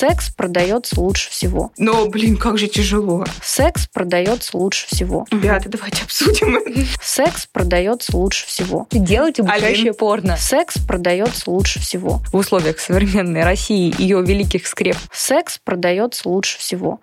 Секс продается лучше всего. Но, блин, как же тяжело. Секс продается лучше всего. Ребята, давайте обсудим. Секс продается лучше всего. Делать обучающее порно. Секс продается лучше всего. В условиях современной России и ее великих скреп. Секс продается лучше всего.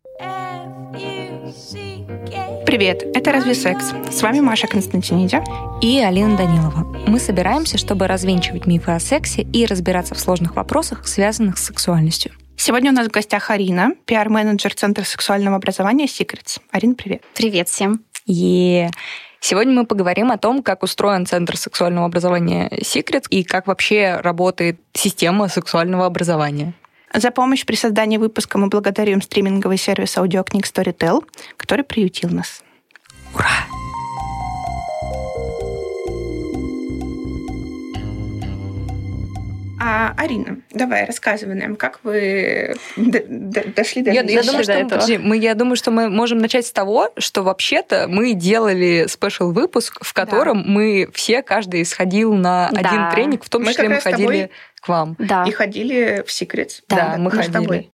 Привет, это «Разве секс?» С вами Маша Константиниди. И Алина Данилова. Мы собираемся, чтобы развенчивать мифы о сексе и разбираться в сложных вопросах, связанных с сексуальностью. Сегодня у нас в гостях Арина, пиар-менеджер Центра сексуального образования Secrets. Арина, привет. Привет всем. Е. Сегодня мы поговорим о том, как устроен Центр сексуального образования Secrets и как вообще работает система сексуального образования. За помощь при создании выпуска мы благодарим стриминговый сервис аудиокниг Storytel, который приютил нас. Ура! А, Арина, давай, рассказывай нам, как вы д- д- дошли до Я, этого? я думаю, что, до этого. подожди, мы, я думаю, что мы можем начать с того, что вообще-то мы делали спешл выпуск, в котором мы все, каждый сходил на Да. один тренинг, в том Мы числе мы ходили к вам. Да. И ходили в Secrets. Да, мы с ходили.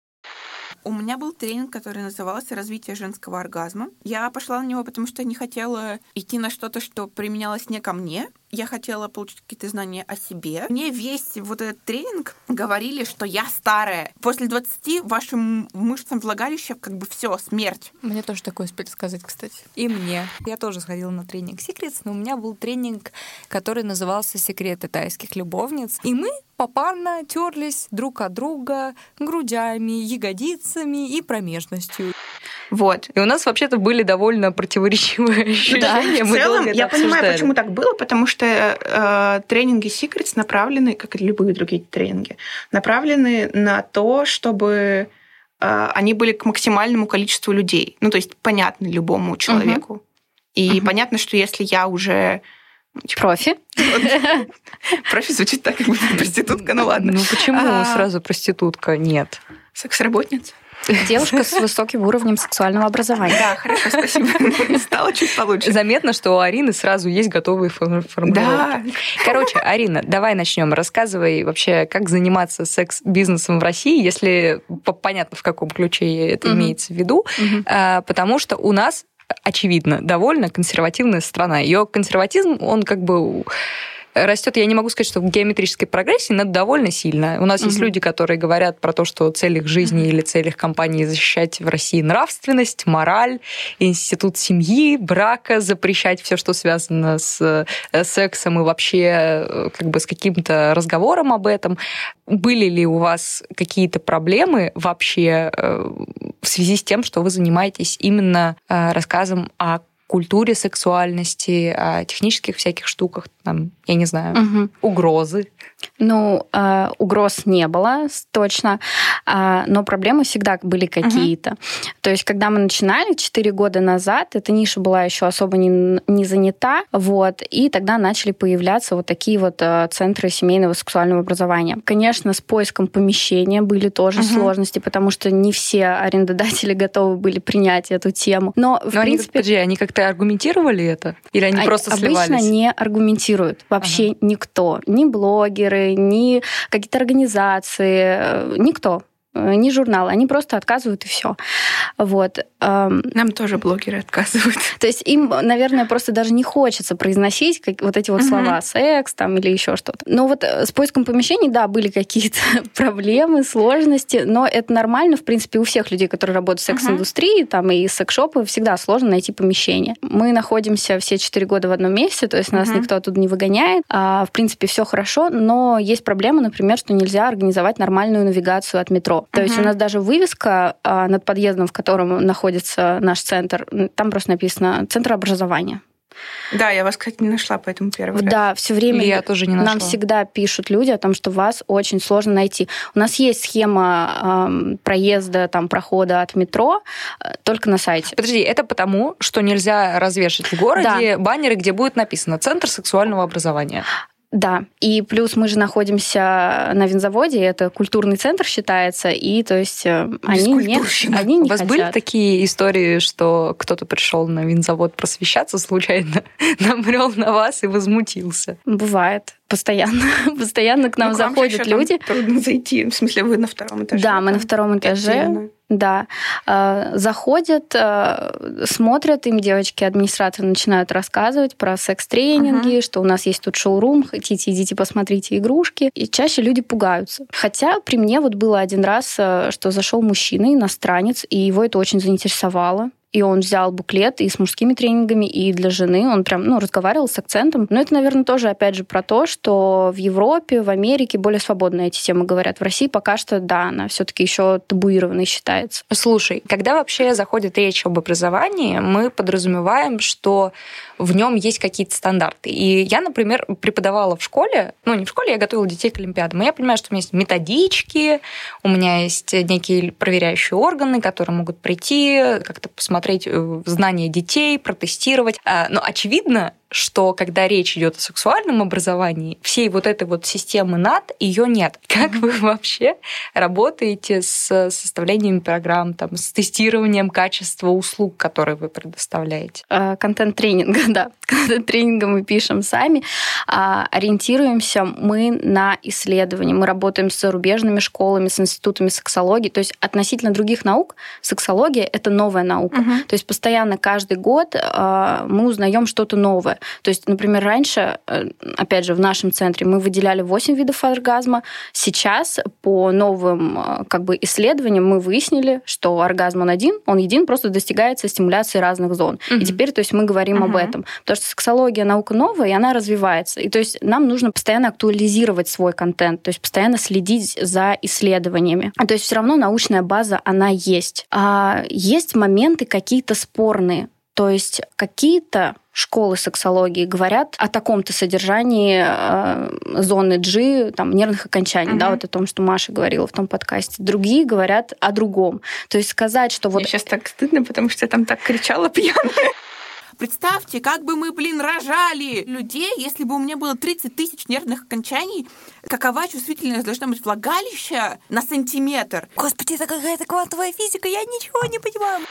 У меня был тренинг, который назывался «Развитие женского оргазма». Я пошла на него, потому что не хотела идти на что-то, что применялось не ко мне. Я хотела получить какие-то знания о себе. Мне весь вот этот тренинг говорили, что я старая. После 20 вашим мышцам влагалища как бы все, смерть. Мне тоже такое успели сказать, кстати. И мне. Я тоже сходила на тренинг Secrets, но у меня был тренинг, который назывался «Секреты тайских любовниц». И мы попарно терлись друг от друга грудями, ягодицами и промежностью. Вот. И у нас вообще-то были довольно противоречивые ощущения. в Мы целом, я понимаю, почему так было, потому что э, тренинги Secrets направлены, как и любые другие тренинги, направлены на то, чтобы э, они были к максимальному количеству людей. Ну, то есть понятны любому человеку. И Мгм. понятно, что если я уже... Профи. Профи звучит так, как будто проститутка, ну ладно. Ну почему А. сразу проститутка? Нет. Секс-работница? Девушка с высоким уровнем сексуального образования. Да, хорошо, спасибо. Стало чуть получше. Заметно, что у Арины сразу есть готовые фор- формулировки. Да, Короче, Арина, давай начнем. Рассказывай вообще, как заниматься секс-бизнесом в России, если по- понятно, в каком ключе это имеется в виду. А, потому что у нас очевидно, довольно консервативная страна. Ее консерватизм, он как бы растет, я не могу сказать, что в геометрической прогрессии, но довольно сильно. У нас есть Мгм. люди, которые говорят про то, что цель их жизни или цель их компании защищать в России нравственность, мораль, институт семьи, брака, запрещать все, что связано с э, сексом и вообще э, как бы с каким-то разговором об этом. Были ли у вас какие-то проблемы вообще э, в связи с тем, что вы занимаетесь именно рассказом о культуре сексуальности, о технических всяких штуках, там, я не знаю, Мгм. угрозы? Ну, э, угроз не было, точно, а, но проблемы всегда были какие-то. То есть, когда мы начинали 4 года назад, эта ниша была еще особо не, не занята, вот, и тогда начали появляться вот такие вот э, центры семейного сексуального образования. Конечно, с поиском помещения были тоже Мгм. сложности, потому что не все арендодатели готовы были принять эту тему. Но, в Но они, принципе, подожди, они как-то аргументировали это? Или они а- просто обычно сливались? не аргументируют вообще никто, ни блогеры, ни какие-то организации, э, никто, ни журналы, они просто отказывают и все. Вот. эм, нам тоже блогеры отказывают. То есть им, наверное, просто даже не хочется произносить как, вот эти вот Мгм. слова секс там или еще что-то. Но вот э, с поиском помещений, да, были какие-то проблемы, сложности, но это нормально, в принципе, у всех людей, которые работают в секс-индустрии, там и секс-шопы, всегда сложно найти помещение. Мы находимся все четыре года в одном месте, то есть нас Мгм. никто оттуда не выгоняет. А, в принципе, все хорошо, но есть проблема, например, что нельзя организовать нормальную навигацию от метро. То есть Мгм. у нас даже вывеска а, над подъездом, в котором находится наш центр, там просто написано «Центр образования». Да, я вас, кстати, не нашла, поэтому первый раз. Да, все время Я тоже не нашла. нам всегда пишут люди о том, что вас очень сложно найти. У нас есть схема эм, проезда, там, прохода от метро, э, только на сайте. Подожди, это потому, что нельзя развешать в городе баннеры, где будет написано «Центр сексуального образования». Да, и плюс мы же находимся на винзаводе, это культурный центр считается, и то есть э, они не, они не У вас хотят. были такие истории, что кто-то пришел на винзавод просвещаться случайно, набрел на вас и возмутился? Бывает. Постоянно. Постоянно к нам Ну, вам же заходят люди. Трудно зайти. В смысле, вы на втором этаже? Да, мы на втором этаже. отдельно. Да. Э, Заходят, э, смотрят, им девочки администраторы начинают рассказывать про секс-тренинги, что у нас есть тут шоурум, хотите, идите посмотрите игрушки. И чаще люди пугаются. Хотя при мне вот было один раз, э, что зашел мужчина, иностранец, и его это очень заинтересовало. И он взял буклет и с мужскими тренингами, и для жены. Он прям, ну, разговаривал с акцентом. Но это, наверное, тоже, опять же, про то, что в Европе, в Америке более свободно эти темы говорят. В России пока что, да, она все таки еще табуированной считается. Слушай, когда вообще заходит речь об образовании, мы подразумеваем, что в нем есть какие-то стандарты. И я, например, преподавала в школе, ну не в школе, я готовила детей к Олимпиадам. И я понимаю, что у меня есть методички, у меня есть некие проверяющие органы, которые могут прийти, как-то посмотреть э, знания детей, протестировать. А, Но очевидно, что когда речь идет о сексуальном образовании, всей вот этой вот системы НАТ ее нет. Как вы вообще работаете с составлением программ, там, с тестированием качества услуг, которые вы предоставляете? Э, Контент-тренинга, да. Контент-тренинга мы пишем сами. А Ориентируемся мы на исследования. Мы работаем с зарубежными школами, с институтами сексологии. То есть относительно других наук сексология — это новая наука. Мгм. То есть постоянно каждый год э, мы узнаем что-то новое. То есть, например, раньше, э, опять же, в нашем центре мы выделяли 8 видов оргазма. Сейчас по новым э, как бы, исследованиям мы выяснили, что оргазм он один, он един, просто достигается стимуляцией разных зон. И Мгм. теперь, то есть, мы говорим об Мгм. этом. Потому что сексология наука новая, и она развивается. И то есть нам нужно постоянно актуализировать свой контент, то есть постоянно следить за исследованиями. А То есть все равно научная база, она есть. А есть моменты какие-то спорные. То есть какие-то школы сексологии говорят о таком-то содержании э, зоны G, там, нервных окончаний, да, Мгм. вот о том, что Маша говорила в том подкасте. Другие говорят о другом. То есть сказать, что вот Мне сейчас так стыдно, потому что я там так кричала пьяная. Представьте, как бы мы, блин, рожали людей, если бы у меня было 30 тысяч нервных окончаний. Какова чувствительность должна быть влагалища на сантиметр? Господи, это какая-то квантовая физика, я ничего не понимаю.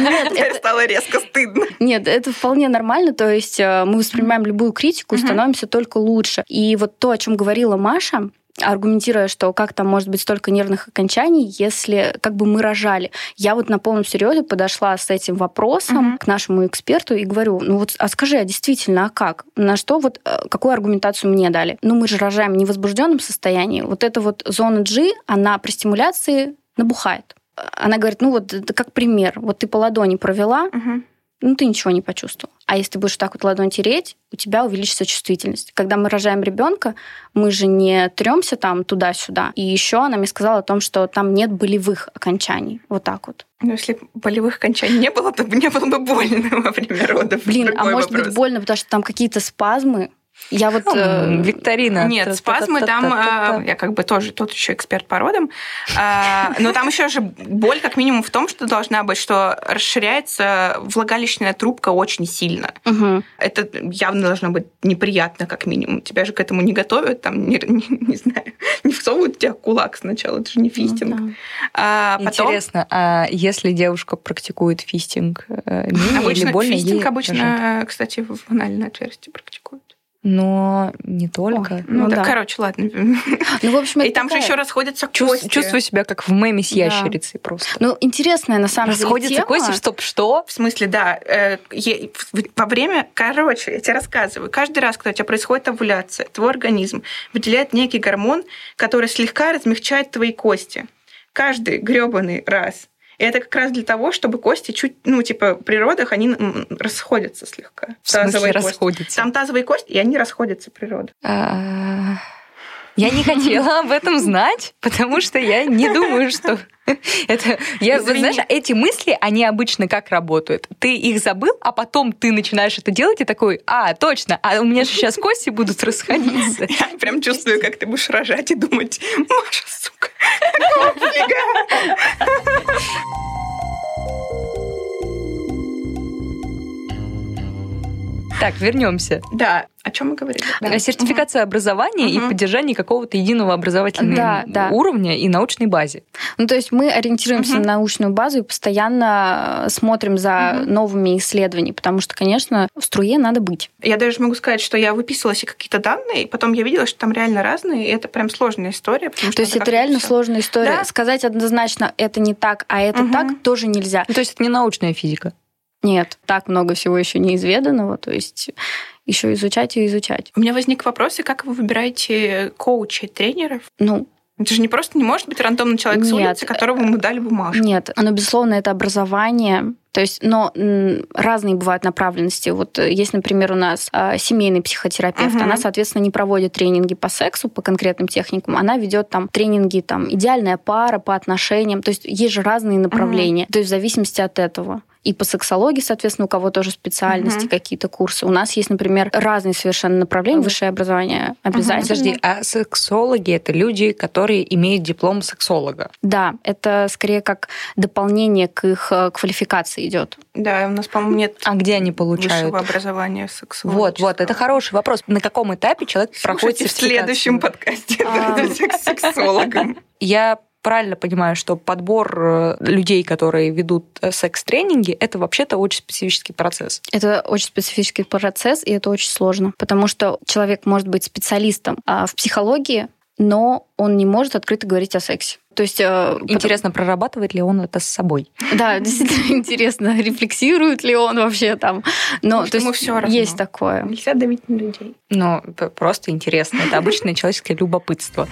нет, Теперь стало резко стыдно. Нет, это вполне нормально. То есть э, мы воспринимаем любую критику становимся только лучше. И вот то, о чем говорила Маша, аргументируя, что как там может быть столько нервных окончаний, если как бы мы рожали. Я вот на полном серьезе подошла с этим вопросом Мгм. к нашему эксперту и говорю, ну вот, а скажи, а действительно, а как? На что вот, э, какую аргументацию мне дали? Ну мы же рожаем в возбужденном состоянии. Вот эта вот зона G, она при стимуляции набухает. Она говорит, ну вот это как пример. Вот ты по ладони провела, Мгм. ну, ты ничего не почувствовал. А если ты будешь так вот ладонь тереть, у тебя увеличится чувствительность. Когда мы рожаем ребенка, мы же не тремся там туда-сюда. И еще она мне сказала о том, что там нет болевых окончаний. Вот так вот. Ну, если болевых окончаний не было, то не было бы больно во время родов. Блин, а может вопрос. быть больно, потому что там какие-то спазмы. Я вот... э, М, Викторина. Нет, спазмы там, а, я как бы тоже тут еще эксперт по родам, а, но там еще же боль как минимум в том, что должна быть, что расширяется влагалищная трубка очень сильно. Это явно должно быть неприятно как минимум. Тебя же к этому не готовят, там, не, не- знаю, не всовывают тебя кулак сначала, это же не фистинг. Ну да. А потом Интересно, а если девушка практикует фистинг, э, менее обычно или больно фистинг обычно, рожать? кстати, в анальное отверстие практикуют. Но не только. Ой, Ну, Ну да, да. короче, ладно. Ну, в общем, И там же такая- еще расходятся кости. чувствую себя как в меме с Да. ящерицей просто. Ну, интересная на самом Расходятся деле тема. кости, чтоб что? В смысле, да. э, е- в- Во время, короче, я тебе рассказываю, каждый раз, когда у тебя происходит овуляция, твой организм выделяет некий гормон, который слегка размягчает твои кости. Каждый гребаный раз. И это как раз для того, чтобы кости чуть, ну, типа, при родах они расходятся слегка. В смысле Тазовые кости. расходятся? Там тазовые кости, и они расходятся при родах. Я не хотела об этом знать, потому что я не думаю, что это... Я, Извини. знаешь, эти мысли, они обычно как работают? Ты их забыл, а потом ты начинаешь это делать и такой, а, точно, а у меня же сейчас кости будут расходиться. Я прям чувствую, как ты будешь рожать и думать, Маша, сука, какого фига?» Так, вернемся. Да, чем мы говорили? Да. Сертификация угу. образования угу. и поддержание какого-то единого образовательного да, да. уровня и научной базе. Ну, то есть мы ориентируемся угу. на научную базу и постоянно смотрим за угу. новыми исследованиями, потому что, конечно, в струе надо быть. Я даже могу сказать, что я выписывала себе какие-то данные, и потом я видела, что там реально разные, и это прям сложная история. То есть это реально все. сложная история. Да? Сказать однозначно, это не так, а это угу. так, тоже нельзя. Ну, то есть это не научная физика. Нет, так много всего еще неизведанного, то есть еще изучать и изучать. У меня возник вопрос, как вы выбираете коучей, тренеров? Ну, это же не просто не может быть рандомный человек Нет. с улицы, которого мы дали бумажку. Нет, оно, безусловно, это образование, то есть, но разные бывают направленности. Вот э, есть, например, у нас а, семейный психотерапевт. Угу. Она, соответственно, не проводит тренинги по сексу, по конкретным техникам. Она ведет там тренинги, там, идеальная пара по отношениям. То есть есть же разные направления. Угу. То есть в зависимости от этого и по сексологии, соответственно, у кого тоже специальности, угу. какие-то курсы. У нас есть, например, разные совершенно направления, высшее образование обязательно. Подожди, а сексологи это люди, которые имеют диплом сексолога? Да, это скорее как дополнение к их э, квалификации идет. Да, у нас, по-моему, нет. А где они получают? Высшего образования сексолога. Вот, вот, это хороший вопрос. На каком этапе человек Слушайте проходит в следующем подкасте а... с сексологом. Я правильно понимаю, что подбор э, людей, которые ведут э, секс-тренинги, это вообще-то очень специфический процесс. Это очень специфический процесс, и это очень сложно, потому что человек может быть специалистом а, в психологии, но он не может открыто говорить о сексе. То есть э, интересно, потом... прорабатывает ли он это с собой? Да, действительно интересно, рефлексирует ли он вообще там. Но то есть все равно. есть такое. Нельзя давить на людей. Ну, просто интересно. Это обычное человеческое любопытство.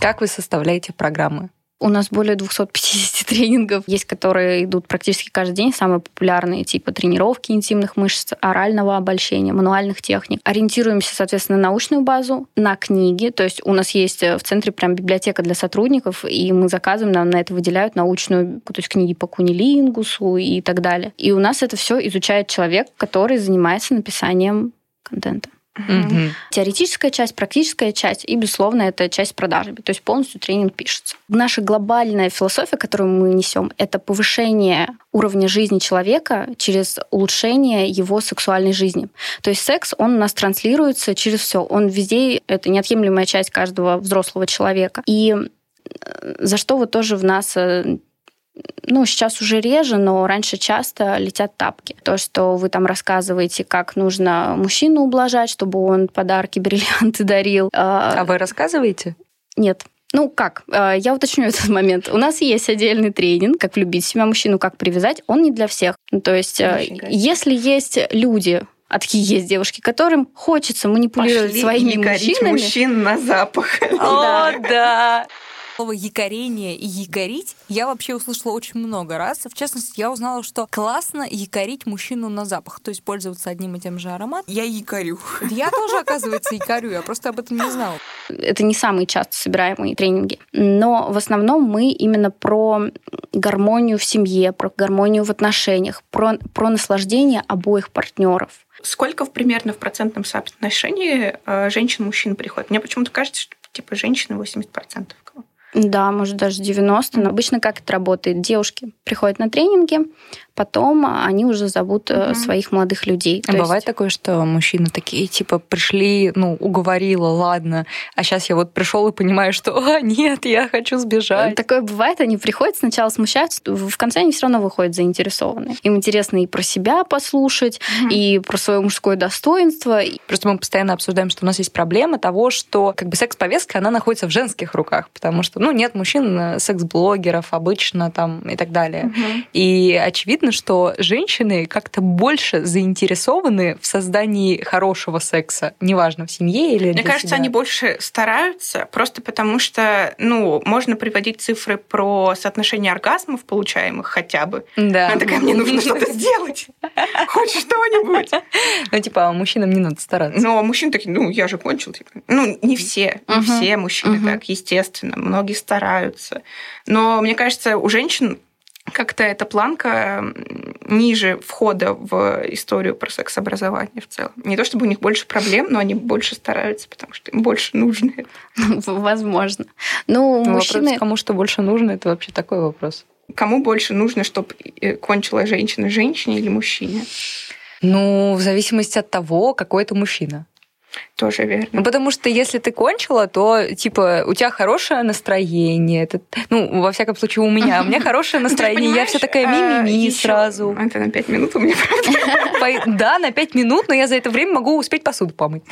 Как вы составляете программы? У нас более 250 тренингов. Есть, которые идут практически каждый день. Самые популярные типа тренировки интимных мышц, орального обольщения, мануальных техник. Ориентируемся, соответственно, на научную базу, на книги. То есть у нас есть в центре прям библиотека для сотрудников, и мы заказываем, нам на это выделяют научную, то есть книги по кунилингусу и так далее. И у нас это все изучает человек, который занимается написанием контента. Угу. Теоретическая часть, практическая часть и, безусловно, это часть продажи. То есть полностью тренинг пишется. Наша глобальная философия, которую мы несем, это повышение уровня жизни человека через улучшение его сексуальной жизни. То есть секс, он у нас транслируется через все. Он везде, это неотъемлемая часть каждого взрослого человека. И э, за что вот тоже в нас э, ну, сейчас уже реже, но раньше часто летят тапки. То, что вы там рассказываете, как нужно мужчину ублажать, чтобы он подарки, бриллианты дарил. А, а вы рассказываете? Нет. Ну как, а, я уточню этот момент. У нас есть отдельный тренинг, как влюбить в себя мужчину, как привязать. Он не для всех. Ну, то есть, Очень если есть люди, а такие есть девушки, которым хочется манипулировать Пошли своими мужчинами. мужчин на запах. О, да слово якорение и якорить я вообще услышала очень много раз. В частности, я узнала, что классно якорить мужчину на запах, то есть пользоваться одним и тем же ароматом. Я якорю. Я тоже, оказывается, якорю, я просто об этом не знала. Это не самые часто собираемые тренинги, но в основном мы именно про гармонию в семье, про гармонию в отношениях, про, про наслаждение обоих партнеров. Сколько в примерно в процентном соотношении э, женщин-мужчин приходит? Мне почему-то кажется, что типа женщины 80%. Да, может даже 90. Но обычно как это работает? Девушки приходят на тренинги, потом они уже зовут угу. своих молодых людей. А бывает есть... такое, что мужчины такие, типа, пришли, ну, уговорила, ладно, а сейчас я вот пришел и понимаю, что, а, нет, я хочу сбежать. Такое бывает, они приходят, сначала смущаются, в конце они все равно выходят заинтересованные. Им интересно и про себя послушать, угу. и про свое мужское достоинство. Просто мы постоянно обсуждаем, что у нас есть проблема того, что как бы секс-повестка, она находится в женских руках, потому что, ну, нет мужчин, э, секс-блогеров обычно там и так далее. Угу. И очевидно, очевидно, что женщины как-то больше заинтересованы в создании хорошего секса, неважно, в семье или Мне кажется, себя. они больше стараются, просто потому что, ну, можно приводить цифры про соотношение оргазмов, получаемых хотя бы. Да. Она такая, мне нужно что-то сделать. Хочешь что-нибудь? Ну, типа, а мужчинам не надо стараться. Ну, а мужчины такие, ну, я же кончил. Типа. Ну, не все, не все мужчины так, естественно. Многие стараются. Но мне кажется, у женщин как-то эта планка ниже входа в историю про секс-образование в целом. Не то чтобы у них больше проблем, но они больше стараются, потому что им больше нужно это. Возможно. Ну, мужчины... Вопрос, кому что больше нужно, это вообще такой вопрос. кому больше нужно, чтобы кончила женщина женщине или мужчине? Ну, в зависимости от того, какой это мужчина. Тоже верно. Ну, потому что если ты кончила, то, типа, у тебя хорошее настроение. Это, ну, во всяком случае, у меня. У меня хорошее настроение. Я вся такая а, мимими сразу. Это на пять минут у меня, правда? Да, на пять минут, но я за это время могу успеть посуду помыть.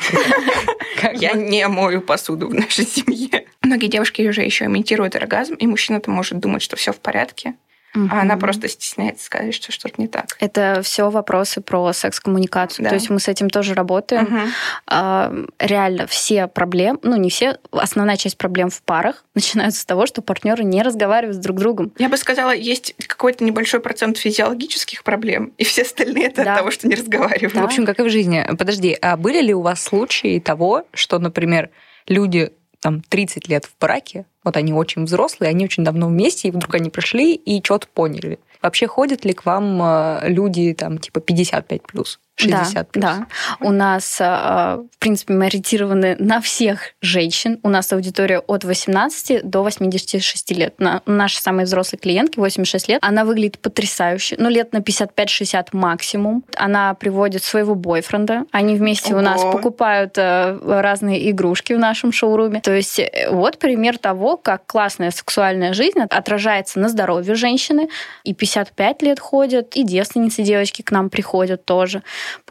Я не мою посуду в нашей семье. Многие девушки уже еще имитируют оргазм, и мужчина-то может думать, что все в порядке. Угу. А она просто стесняется сказать, что что-то не так. Это все вопросы про секс-коммуникацию. Да. То есть мы с этим тоже работаем. Угу. Реально все проблемы, ну не все, основная часть проблем в парах начинаются с того, что партнеры не разговаривают с друг другом. Я бы сказала, есть какой-то небольшой процент физиологических проблем, и все остальные это да. от того, что не разговаривают. Да. В общем, как и в жизни. Подожди, а были ли у вас случаи того, что, например, люди там 30 лет в браке, вот они очень взрослые, они очень давно вместе, и вдруг они пришли и что-то поняли. Вообще ходят ли к вам э, люди там типа 55 плюс? 60 да, плюс. Да, у нас, э, в принципе, мы ориентированы на всех женщин. У нас аудитория от 18 до 86 лет. Наша самая взрослая клиентка, 86 лет, она выглядит потрясающе. Ну, лет на 55-60 максимум. Она приводит своего бойфренда. Они вместе Ого. у нас покупают э, разные игрушки в нашем шоуруме. То есть э, вот пример того, как классная сексуальная жизнь отражается на здоровье женщины. И 55 лет ходят, и девственницы девочки к нам приходят тоже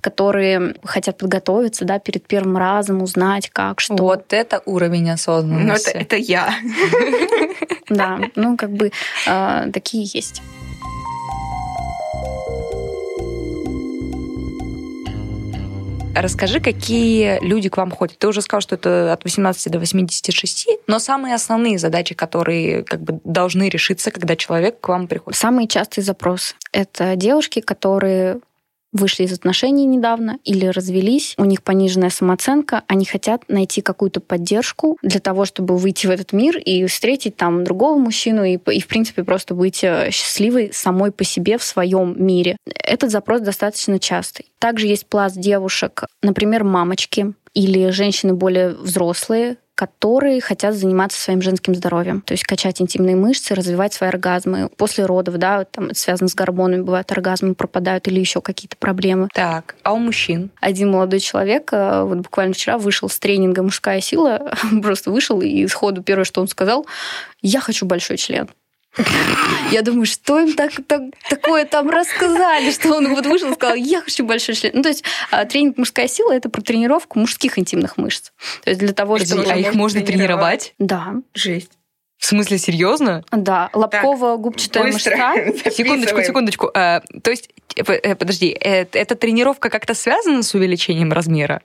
которые хотят подготовиться да, перед первым разом, узнать, как, что. Вот это уровень осознанности. Ну, это, это я. Да, ну, как бы а, такие есть. Расскажи, какие люди к вам ходят. Ты уже сказал, что это от 18 до 86, но самые основные задачи, которые как бы должны решиться, когда человек к вам приходит. Самые частые запросы — это девушки, которые вышли из отношений недавно или развелись, у них пониженная самооценка, они хотят найти какую-то поддержку для того, чтобы выйти в этот мир и встретить там другого мужчину и, и в принципе, просто быть э, счастливой самой по себе в своем мире. Этот запрос достаточно частый. Также есть пласт девушек, например, мамочки или женщины более взрослые, которые хотят заниматься своим женским здоровьем, то есть качать интимные мышцы, развивать свои оргазмы. После родов, да, там связано с гормонами, бывают оргазмы пропадают или еще какие-то проблемы. Так, а у мужчин? Один молодой человек э, вот буквально вчера вышел с тренинга «Мужская сила», просто вышел и сходу первое, что он сказал, я хочу большой член. Я думаю, что им так, так, такое там рассказали, что он вот вышел и сказал, я хочу большой член. Ну, то есть а, тренинг «Мужская сила» — это про тренировку мужских интимных мышц. То есть для того, чтобы... А их можно тренировать? Да. Жесть. В смысле, серьезно? Да, лобково-губчатая мышца. Секундочку, секундочку. А, то есть, э, э, подожди, э, эта тренировка как-то связана с увеличением размера?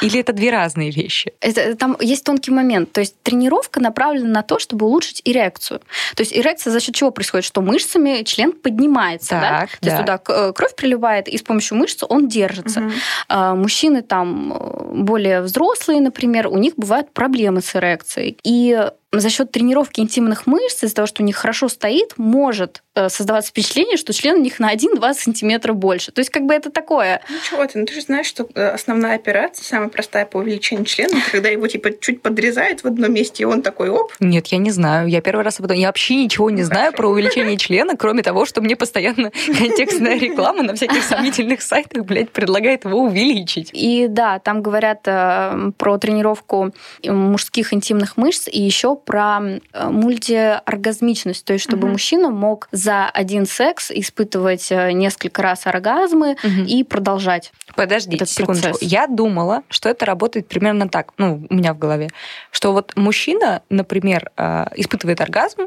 Или это две разные вещи? Это, там есть тонкий момент. То есть тренировка направлена на то, чтобы улучшить эрекцию. То есть эрекция за счет чего происходит? Что мышцами член поднимается. Так, да? То есть туда э, кровь приливает, и с помощью мышц он держится. Угу. Мужчины там э, более взрослые, например, у них бывают проблемы с эрекцией. И за счет тренировки интимных мышц, из-за того, что у них хорошо стоит, может э, создаваться впечатление, что член у них на 1-2 сантиметра больше. То есть как бы это такое. Ну чего ты, ну ты же знаешь, что э, основная операция, самая простая по увеличению члена, когда его типа чуть подрезают в одном месте, и он такой оп. Нет, я не знаю. Я первый раз об этом... Я вообще ничего не знаю про увеличение члена, кроме того, что мне постоянно контекстная реклама на всяких сомнительных сайтах, блядь, предлагает его увеличить. И да, там говорят э, про тренировку мужских интимных мышц и еще про э, мультиоргазмичность, то есть чтобы угу. мужчина мог за один секс испытывать э, несколько раз оргазмы угу. и продолжать. Подождите секундочку. Процесс. Я думала, что это работает примерно так, ну, у меня в голове, что вот мужчина, например, э, испытывает оргазм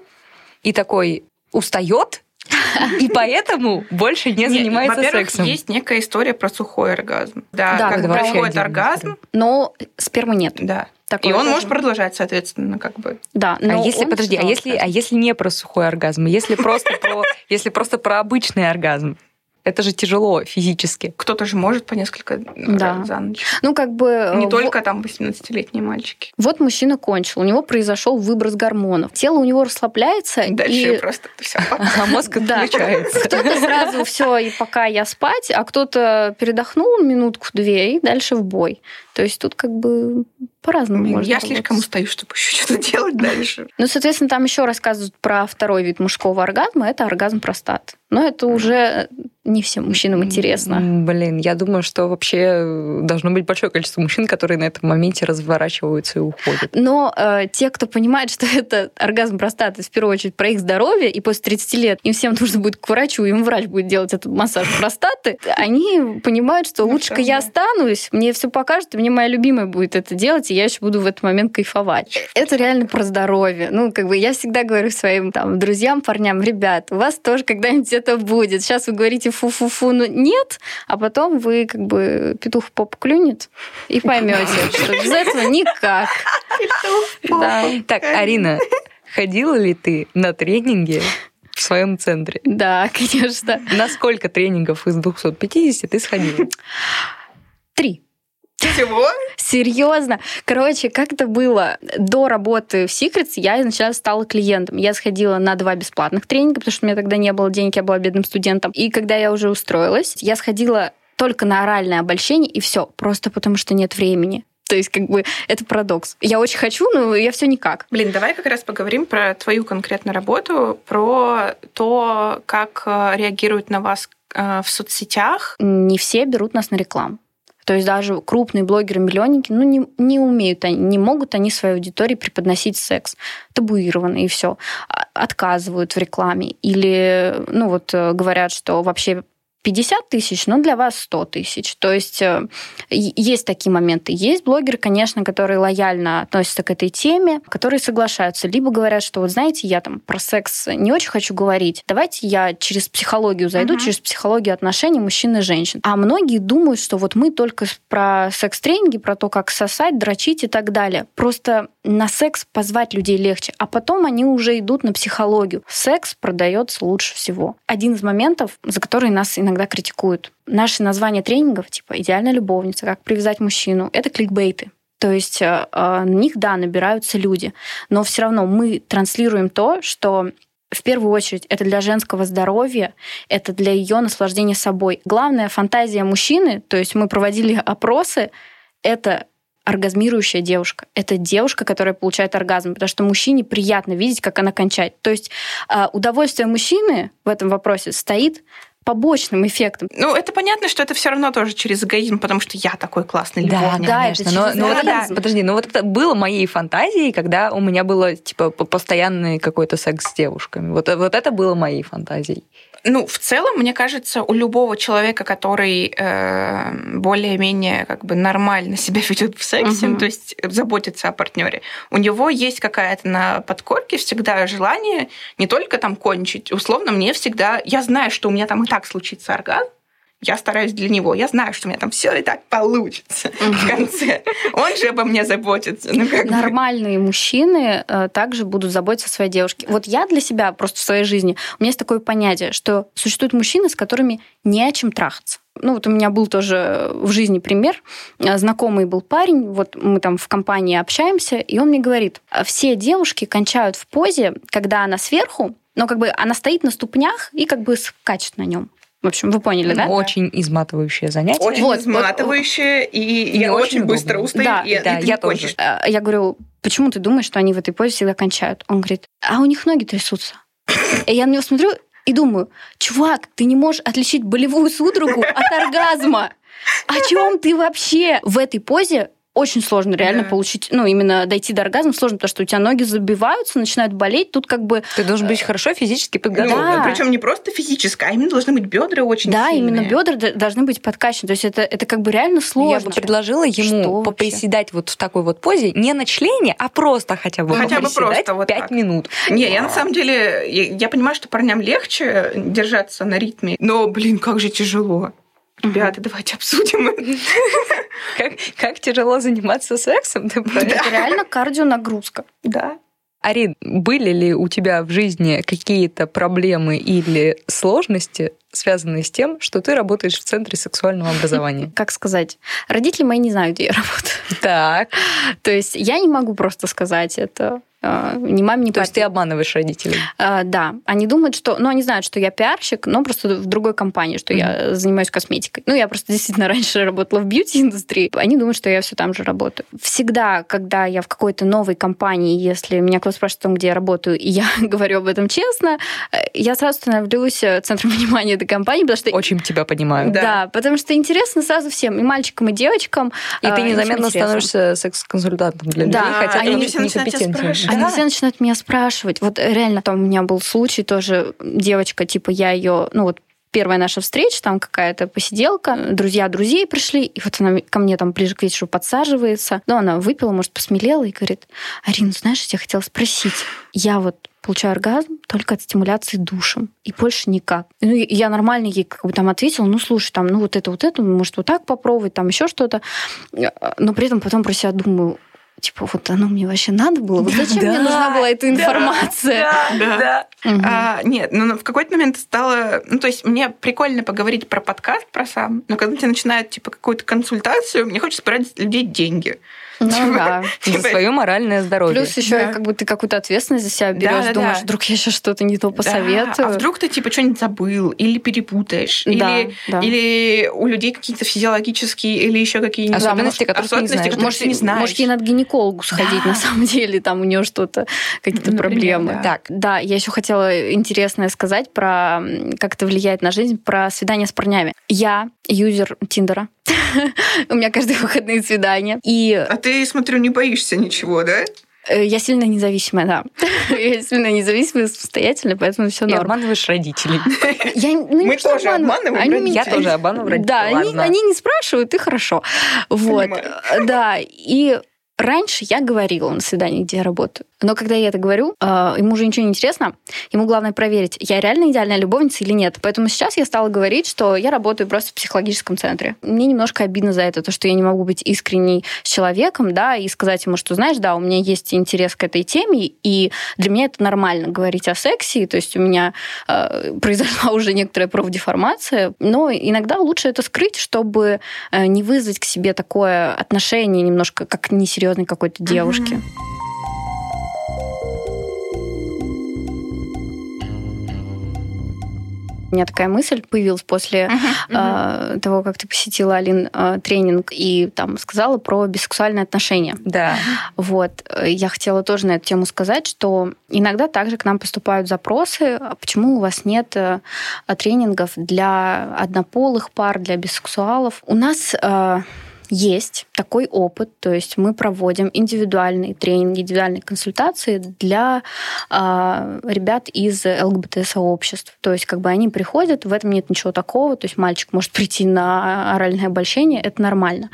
и такой устает, и поэтому больше не занимается сексом. есть некая история про сухой оргазм. Да, да как происходит оргазм. Но спермы нет. Да. Такое и он тоже. может продолжать, соответственно, как бы. Да, но а если, подожди, а если, а если не про сухой оргазм, если просто про, если просто про обычный оргазм, это же тяжело физически. Кто-то же может по несколько да. раз за ночь. Ну, как бы... Не вот... только там 18-летние мальчики. Вот мужчина кончил, у него произошел выброс гормонов. Тело у него расслабляется. Дальше и... просто все. А мозг отключается. Кто-то сразу все, и пока я спать, а кто-то передохнул минутку-две и дальше в бой. То есть тут как бы по-разному можно Я работать. слишком устаю, чтобы еще что-то делать дальше. Ну, соответственно, там еще рассказывают про второй вид мужского оргазма. Это оргазм простаты. Но это уже не всем мужчинам интересно. Блин, я думаю, что вообще должно быть большое количество мужчин, которые на этом моменте разворачиваются и уходят. Но э, те, кто понимает, что это оргазм простаты, в первую очередь про их здоровье, и после 30 лет им всем нужно будет к врачу, им врач будет делать этот массаж простаты, они понимают, что Ну, лучше-ка я останусь, мне все покажут, и мне моя любимая будет это делать, и я еще буду в этот момент кайфовать. Это реально про здоровье. Ну, как бы я всегда говорю своим там друзьям, парням, ребят, у вас тоже когда-нибудь это будет. Сейчас вы говорите фу-фу-фу, но нет, а потом вы как бы петух поп клюнет и поймете, что без этого никак. Да, Так, Арина, ходила ли ты на тренинги в своем центре? да, конечно. На сколько тренингов из 250 ты сходила? Три. Всего? Серьезно. Короче, как это было? До работы в Secrets я изначально стала клиентом. Я сходила на два бесплатных тренинга, потому что у меня тогда не было денег, я была бедным студентом. И когда я уже устроилась, я сходила только на оральное обольщение, и все, просто потому что нет времени. То есть, как бы, это парадокс. Я очень хочу, но я все никак. Блин, давай как раз поговорим про твою конкретную работу, про то, как э, реагируют на вас э, в соцсетях. Не все берут нас на рекламу. То есть даже крупные блогеры-миллионники, ну, не, не умеют они, не могут они своей аудитории преподносить секс. Табуировано, и все. Отказывают в рекламе. Или, ну, вот э, говорят, что вообще 50 тысяч, но для вас 100 тысяч. То есть э, есть такие моменты. Есть блогеры, конечно, которые лояльно относятся к этой теме, которые соглашаются. Либо говорят, что вот знаете, я там про секс не очень хочу говорить. Давайте я через психологию зайду, Мгм. через психологию отношений мужчин и женщин. А многие думают, что вот мы только про секс-тренинги, про то, как сосать, дрочить и так далее. Просто на секс позвать людей легче, а потом они уже идут на психологию. Секс продается лучше всего. Один из моментов, за который нас иногда критикуют. Наши названия тренингов, типа «Идеальная любовница», «Как привязать мужчину» — это кликбейты. То есть э, э, на них, да, набираются люди, но все равно мы транслируем то, что в первую очередь это для женского здоровья, это для ее наслаждения собой. Главная фантазия мужчины, то есть мы проводили опросы, это оргазмирующая девушка. Это девушка, которая получает оргазм, потому что мужчине приятно видеть, как она кончает. То есть э, удовольствие мужчины в этом вопросе стоит побочным эффектом. Ну, это понятно, что это все равно тоже через эгоизм, потому что я такой классный Да, любовник. да, конечно. это но, но вот это- подожди, ну вот это было моей фантазией, когда у меня было типа постоянный какой-то секс с девушками. Вот, вот это было моей фантазией. Ну, в целом, мне кажется, у любого человека, который э, более-менее как бы нормально себя ведет в сексе, Мгм. то есть заботится о партнере, у него есть какая-то на подкорке всегда желание не только там кончить. Условно, мне всегда... Я знаю, что у меня там и так случится оргазм, я стараюсь для него. Я знаю, что у меня там все и так получится в конце. Он же обо мне заботится. Ну, как бы. Нормальные мужчины э, также будут заботиться о своей девушке. Вот я для себя просто в своей жизни, у меня есть такое понятие, что существуют мужчины, с которыми не о чем трахаться. Ну, вот у меня был тоже в жизни пример. Э, Знакомый был парень, вот мы там в компании общаемся, и он мне говорит, «А все девушки кончают в позе, когда она сверху, но как бы она стоит на ступнях и как бы скачет на нем. В общем, вы поняли, да? Очень изматывающее занятие. Очень Вот, изматывающее, и Не я очень очень быстро устаю, Да, и, и да, ты я тоже. кончишь. Э, Я говорю, почему ты думаешь, что они в этой позе всегда кончают? Он говорит, а у них ноги трясутся. И я на него смотрю и думаю, чувак, ты не можешь отличить болевую судорогу от оргазма. О чем ты вообще? В этой позе очень сложно реально Да. получить, ну, именно дойти до оргазма сложно, потому что у тебя ноги забиваются, начинают болеть. Тут как бы Ты должен быть хорошо физически Ну, подготовлен. Да. Причем не просто физическое, а именно должны быть бедра очень да, сильные. именно бедра должны быть подкачаны. То есть это, это как бы реально Я сложно. бы предложила ему Что вообще? поприседать вот в такой вот позе, не на члене, а просто хотя бы Хотя бы поприседать просто вот 5 так. минут. Не, я на самом деле, я, я понимаю, что парням легче держаться на ритме, но, блин, как же тяжело. Ребята, давайте обсудим. Как, как тяжело заниматься сексом? Это реально кардионагрузка. Да. Арин, были ли у тебя в жизни какие-то проблемы или сложности, связанные с тем, что ты работаешь в Центре сексуального образования? Как сказать? Родители мои не знают, где я работаю. Так. То есть я не могу просто сказать это. Э, ни маме, ни То есть ты обманываешь родителей? Э, да. Они думают, что... Ну, они знают, что я пиарщик, но просто в другой компании, что mm-hmm. я занимаюсь косметикой. Ну, я просто действительно раньше работала в бьюти-индустрии. Они думают, что я все там же работаю. Всегда, когда я в какой-то новой компании, если меня кто-то спрашивает о том, где я работаю, и я говорю об этом честно, э, я сразу становлюсь центром внимания этой компании, потому что... Очень тебя понимаю. Да, да потому что интересно сразу всем, и мальчикам, и девочкам. И ты незаметно становишься секс-консультантом для да, людей, хотя они не компетентны. Они да. все начинают меня спрашивать. Вот реально там у меня был случай тоже, девочка, типа я ее, ну вот первая наша встреча, там какая-то посиделка, друзья друзей пришли, и вот она ко мне там ближе к вечеру подсаживается. Ну, она выпила, может, посмелела и говорит, Арина, знаешь, я хотела спросить, я вот получаю оргазм только от стимуляции душем, и больше никак. Ну, я нормально ей как бы там ответила, ну, слушай, там, ну, вот это, вот это, может, вот так попробовать, там еще что-то. Но при этом потом про себя думаю, типа, вот оно мне вообще надо было? Вот зачем да, мне нужна была эта информация? Да, да. да. Угу. А, нет, ну в какой-то момент стало... Ну, то есть мне прикольно поговорить про подкаст, про сам, но когда тебе начинают, типа, какую-то консультацию, мне хочется брать людей деньги. Ну да. За свое моральное здоровье. Плюс еще как бы ты какую-то ответственность за себя берешь, думаешь, вдруг я сейчас что-то не то посоветую. А вдруг ты типа что-нибудь забыл или перепутаешь, или или у людей какие-то физиологические или еще какие-нибудь особенности, которые ты не знаешь. Может, не знаешь. Может, ей надо гинекологу сходить на самом деле, там у нее что-то какие-то проблемы. Так, да, я еще хотела интересное сказать про как это влияет на жизнь, про свидание с парнями. Я юзер Тиндера. У меня каждые выходные свидания. И... А ты, смотрю, не боишься ничего, да? Э, я сильно независимая, да. Я сильно независимая, самостоятельная, поэтому все норм. И обманываешь родителей. Я, ну, Мы тоже обманываем они меня, Я тоже обманываю родителей. Да, они, они не спрашивают, и хорошо. Вот. Да, и Раньше я говорила на свидании, где я работаю. Но когда я это говорю, а, ему уже ничего не интересно. Ему главное проверить, я реально идеальная любовница или нет. Поэтому сейчас я стала говорить, что я работаю просто в психологическом центре. Мне немножко обидно за это, то, что я не могу быть искренней с человеком, да, и сказать ему, что, знаешь, да, у меня есть интерес к этой теме, и для меня это нормально говорить о сексе. То есть у меня э, произошла уже некоторая профдеформация, но иногда лучше это скрыть, чтобы э, не вызвать к себе такое отношение немножко как несерьезное серьезной какой-то девушки. Mm-hmm. У меня такая мысль появилась после uh-huh, uh-huh. того, как ты посетила, Алин, э, тренинг и там сказала про бисексуальные отношения. Да. Вот. Я хотела тоже на эту тему сказать, что иногда также к нам поступают запросы, а почему у вас нет э, тренингов для однополых пар, для бисексуалов. У нас есть такой опыт, то есть мы проводим индивидуальные тренинги, индивидуальные консультации для э, ребят из ЛГБТ-сообществ. То есть как бы они приходят, в этом нет ничего такого, то есть мальчик может прийти на оральное обольщение, это нормально.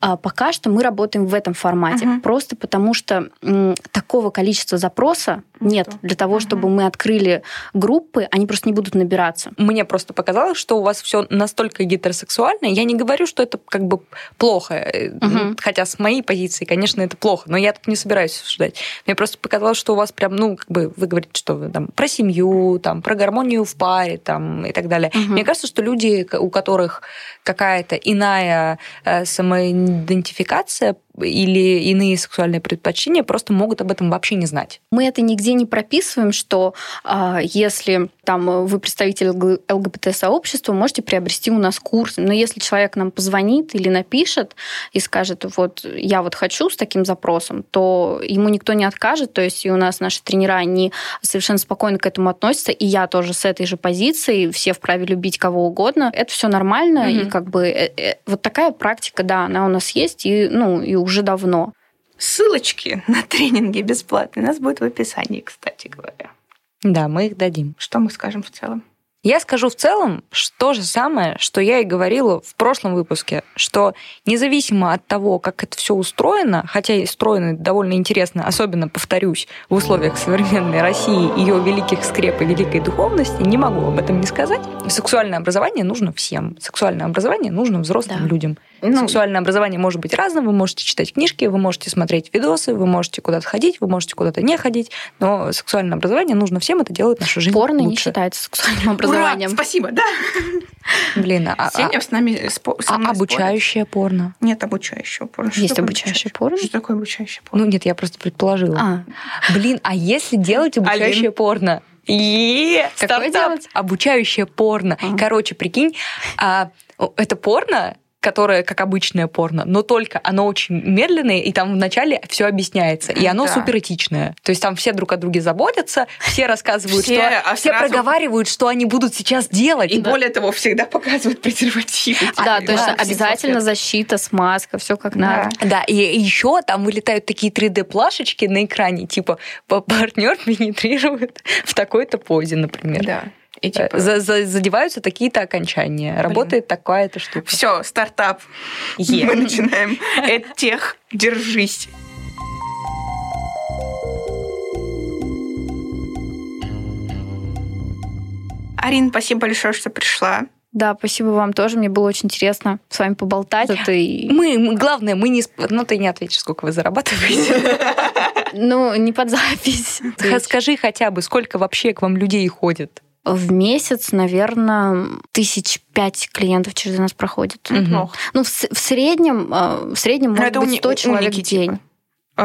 А пока что мы работаем в этом формате, uh-huh. просто потому что м, такого количества запроса нет. Для того, чтобы uh-huh. мы открыли группы, они просто не будут набираться. Мне просто показалось, что у вас все настолько гетеросексуально. Я не говорю, что это как бы плохо плохо. Угу. Хотя с моей позиции, конечно, это плохо, но я тут не собираюсь обсуждать. Мне просто показалось, что у вас прям, ну, как бы вы говорите, что вы там про семью, там, про гармонию в паре там, и так далее. Угу. Мне кажется, что люди, у которых какая-то иная э, самоидентификация, или иные сексуальные предпочтения просто могут об этом вообще не знать. Мы это нигде не прописываем, что а, если там вы представитель ЛГБТ-сообщества, можете приобрести у нас курс. Но если человек нам позвонит или напишет и скажет, вот я вот хочу с таким запросом, то ему никто не откажет. То есть и у нас наши тренера, они совершенно спокойно к этому относятся, и я тоже с этой же позиции, все вправе любить кого угодно. Это все нормально, mm-hmm. и как бы э, э, вот такая практика, да, она у нас есть, и, ну, и уже давно. Ссылочки на тренинги бесплатные у нас будут в описании, кстати говоря. Да, мы их дадим. Что мы скажем в целом? Я скажу в целом то же самое, что я и говорила в прошлом выпуске, что независимо от того, как это все устроено, хотя и устроено довольно интересно, особенно, повторюсь, в условиях современной России, ее великих скреп и великой духовности, не могу об этом не сказать. Сексуальное образование нужно всем. Сексуальное образование нужно взрослым да. людям. Ну, Сексуальное образование может быть разным. Вы можете читать книжки, вы можете смотреть видосы, вы можете куда-то ходить, вы можете куда-то не ходить. Но сексуальное образование нужно всем, это делает нашу жизнь Порно не лучше. считается сексуальным ура! образованием. Спасибо, да. Блин, а, а- Сеня с нами спо- со а обучающее порно? спорит. Нет обучающего порно. Что Есть обучающее порно? Что такое обучающее порно? Ну нет, я просто предположила. А, Блин, а если делать обучающее порно? Е, Какое делать? Обучающее порно. А. Короче, прикинь, а, это порно, которое как обычное порно, но только оно очень медленное, и там вначале все объясняется, и оно Да. супер этичное. То есть там все друг о друге заботятся, все рассказывают, Все, что а все сразу- проговаривают, что они будут сейчас делать. И более того, всегда показывают презервативы. да, Типа, точно. да, Обязательно защита, смазка, все как надо. Да, и еще там вылетают такие 3D-плашечки на экране, типа партнер пенетрирует в такой-то позе, например. Да. И Э, типа... за- за- задеваются такие-то окончания. Работает такая-то штука. Все, стартап. Е. Мы начинаем. Эдтех, держись. Арин, спасибо большое, что пришла. Да, спасибо вам тоже. Мне было очень интересно с вами поболтать. Это и- Мы, мы- главное, мы не... Ну, ты не ответишь, сколько вы зарабатываете. Ну, не под запись. Скажи хотя бы, сколько вообще к вам людей ходит? В месяц, наверное, тысяч пять клиентов через нас проходит. Неплохо. Ну, в, в среднем, э, в среднем может это быть уни- 100 человек уники, в день. типа.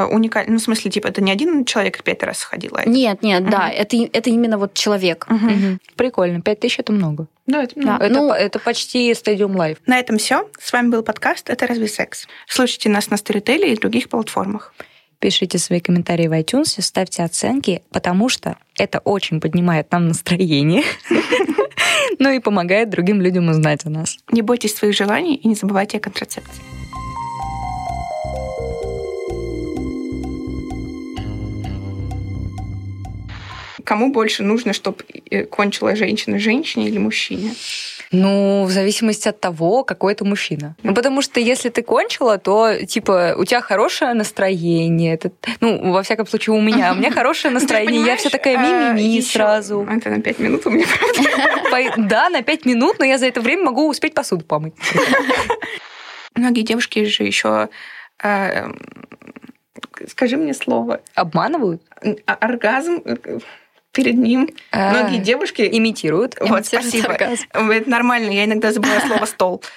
Уникально. Ну, в смысле, типа, это не один человек пять раз ходил, а это- Нет, нет, да, Мгм. это, это именно вот человек. Мгм. Прикольно. Пять тысяч это много. Да, это Да. много. Это, Ну- это почти Stadium Life. На этом все. С вами был подкаст «Это разве секс?». Слушайте нас на Storytel и других платформах. Пишите свои комментарии в iTunes, ставьте оценки, потому что это очень поднимает нам настроение. Ну и помогает другим людям узнать о нас. Не бойтесь своих желаний и не забывайте о контрацепции. Кому больше нужно, чтобы кончила женщина женщине или мужчине? Ну, в зависимости от того, какой это мужчина. Ну, потому что если ты кончила, то, типа, у тебя хорошее настроение. Это, ну, во всяком случае, у меня. У меня хорошее Ну, настроение. Я вся такая мимими э, ещё- сразу. Это на пять минут у меня, Да, на пять минут, но я за это время могу успеть посуду помыть. Многие девушки же еще... Скажи мне слово. Обманывают? А- Оргазм э, перед ним. А, Многие девушки... Имитируют. Вот, спасибо. Это нормально, я иногда забываю слово «стол».